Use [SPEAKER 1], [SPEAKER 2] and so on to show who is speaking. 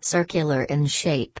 [SPEAKER 1] Circular in shape.